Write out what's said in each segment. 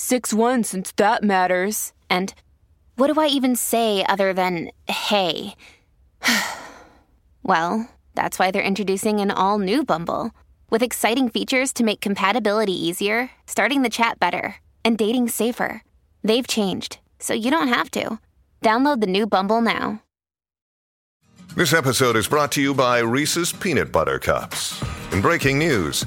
6 1 since that matters. And what do I even say other than hey? well, that's why they're introducing an all new Bumble with exciting features to make compatibility easier, starting the chat better, and dating safer. They've changed, so you don't have to. Download the new Bumble now. This episode is brought to you by Reese's Peanut Butter Cups. In breaking news,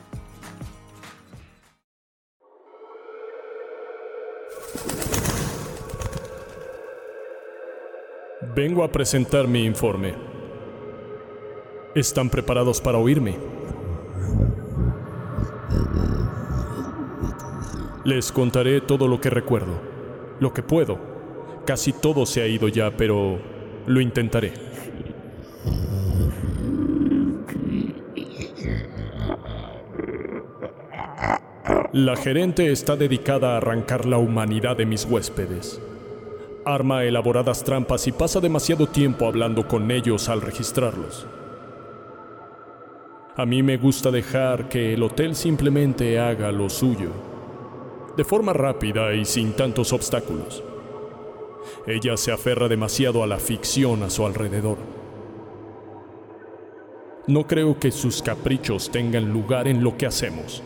Vengo a presentar mi informe. ¿Están preparados para oírme? Les contaré todo lo que recuerdo, lo que puedo. Casi todo se ha ido ya, pero lo intentaré. La gerente está dedicada a arrancar la humanidad de mis huéspedes. Arma elaboradas trampas y pasa demasiado tiempo hablando con ellos al registrarlos. A mí me gusta dejar que el hotel simplemente haga lo suyo, de forma rápida y sin tantos obstáculos. Ella se aferra demasiado a la ficción a su alrededor. No creo que sus caprichos tengan lugar en lo que hacemos.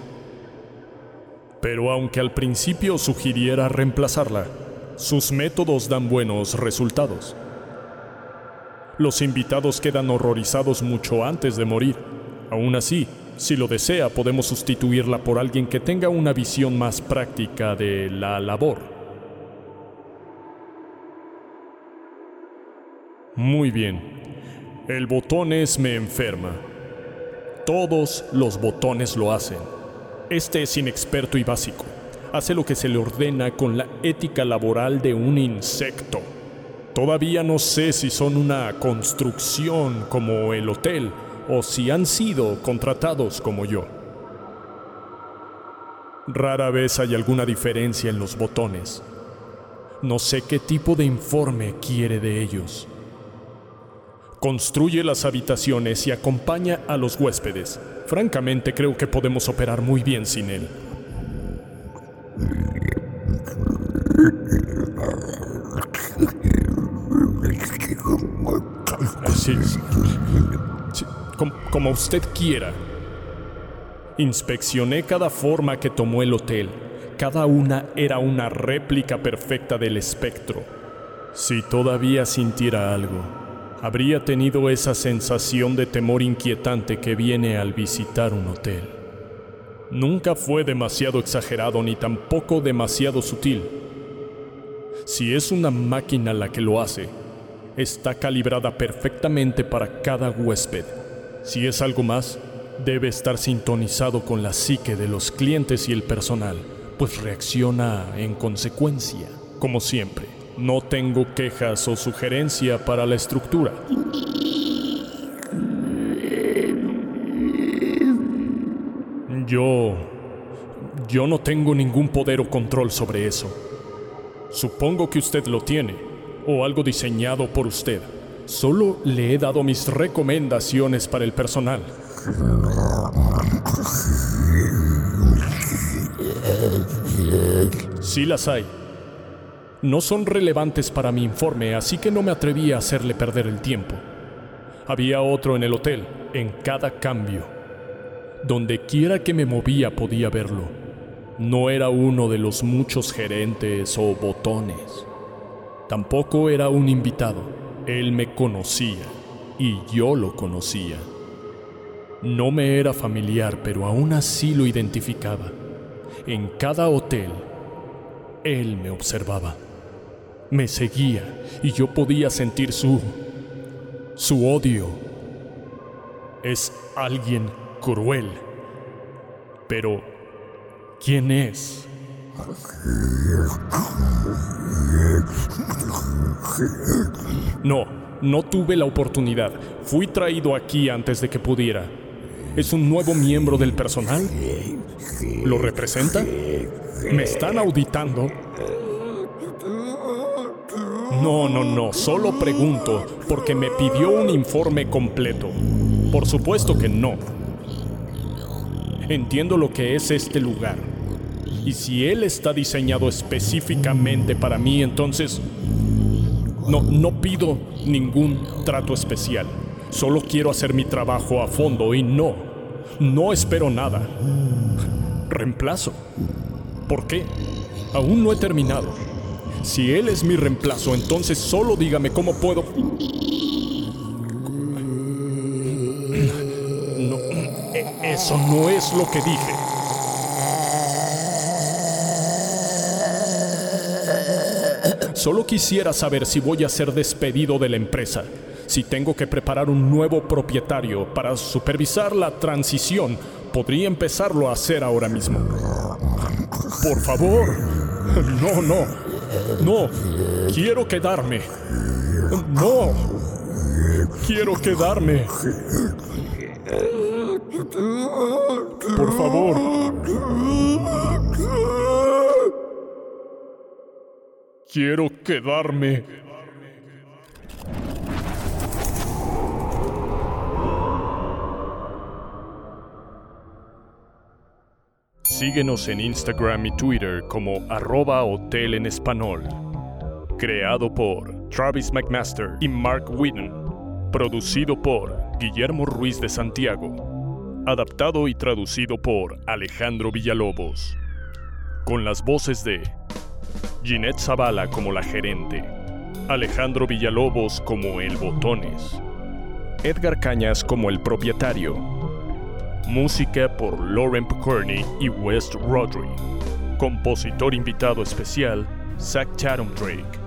Pero aunque al principio sugiriera reemplazarla, sus métodos dan buenos resultados. Los invitados quedan horrorizados mucho antes de morir. Aún así, si lo desea, podemos sustituirla por alguien que tenga una visión más práctica de la labor. Muy bien. El botones me enferma. Todos los botones lo hacen. Este es inexperto y básico hace lo que se le ordena con la ética laboral de un insecto. Todavía no sé si son una construcción como el hotel o si han sido contratados como yo. Rara vez hay alguna diferencia en los botones. No sé qué tipo de informe quiere de ellos. Construye las habitaciones y acompaña a los huéspedes. Francamente creo que podemos operar muy bien sin él. Como usted quiera. Inspeccioné cada forma que tomó el hotel. Cada una era una réplica perfecta del espectro. Si todavía sintiera algo, habría tenido esa sensación de temor inquietante que viene al visitar un hotel. Nunca fue demasiado exagerado ni tampoco demasiado sutil. Si es una máquina la que lo hace, está calibrada perfectamente para cada huésped. Si es algo más, debe estar sintonizado con la psique de los clientes y el personal, pues reacciona en consecuencia. Como siempre, no tengo quejas o sugerencia para la estructura. Yo... Yo no tengo ningún poder o control sobre eso. Supongo que usted lo tiene, o algo diseñado por usted. Solo le he dado mis recomendaciones para el personal. Sí las hay. No son relevantes para mi informe, así que no me atreví a hacerle perder el tiempo. Había otro en el hotel, en cada cambio. Donde quiera que me movía podía verlo. No era uno de los muchos gerentes o botones. Tampoco era un invitado. Él me conocía y yo lo conocía. No me era familiar, pero aún así lo identificaba. En cada hotel, él me observaba. Me seguía y yo podía sentir su... su odio. Es alguien cruel. Pero, ¿quién es? No, no tuve la oportunidad. Fui traído aquí antes de que pudiera. ¿Es un nuevo miembro del personal? ¿Lo representa? ¿Me están auditando? No, no, no, solo pregunto porque me pidió un informe completo. Por supuesto que no. Entiendo lo que es este lugar. Y si él está diseñado específicamente para mí, entonces no, no pido ningún trato especial. Solo quiero hacer mi trabajo a fondo y no, no espero nada. Reemplazo. ¿Por qué? Aún no he terminado. Si él es mi reemplazo, entonces solo dígame cómo puedo... eso no es lo que dije. Solo quisiera saber si voy a ser despedido de la empresa, si tengo que preparar un nuevo propietario para supervisar la transición. Podría empezarlo a hacer ahora mismo. Por favor. No, no. No. Quiero quedarme. No. Quiero quedarme. Por favor. Quiero quedarme. Síguenos en Instagram y Twitter como arroba hotel en español. Creado por Travis McMaster y Mark Whitten. Producido por Guillermo Ruiz de Santiago. Adaptado y traducido por Alejandro Villalobos. Con las voces de Ginette Zavala como la gerente, Alejandro Villalobos como el Botones, Edgar Cañas como el propietario, música por Lauren Picorni y West Rodri, compositor invitado especial Zach Chatham Drake.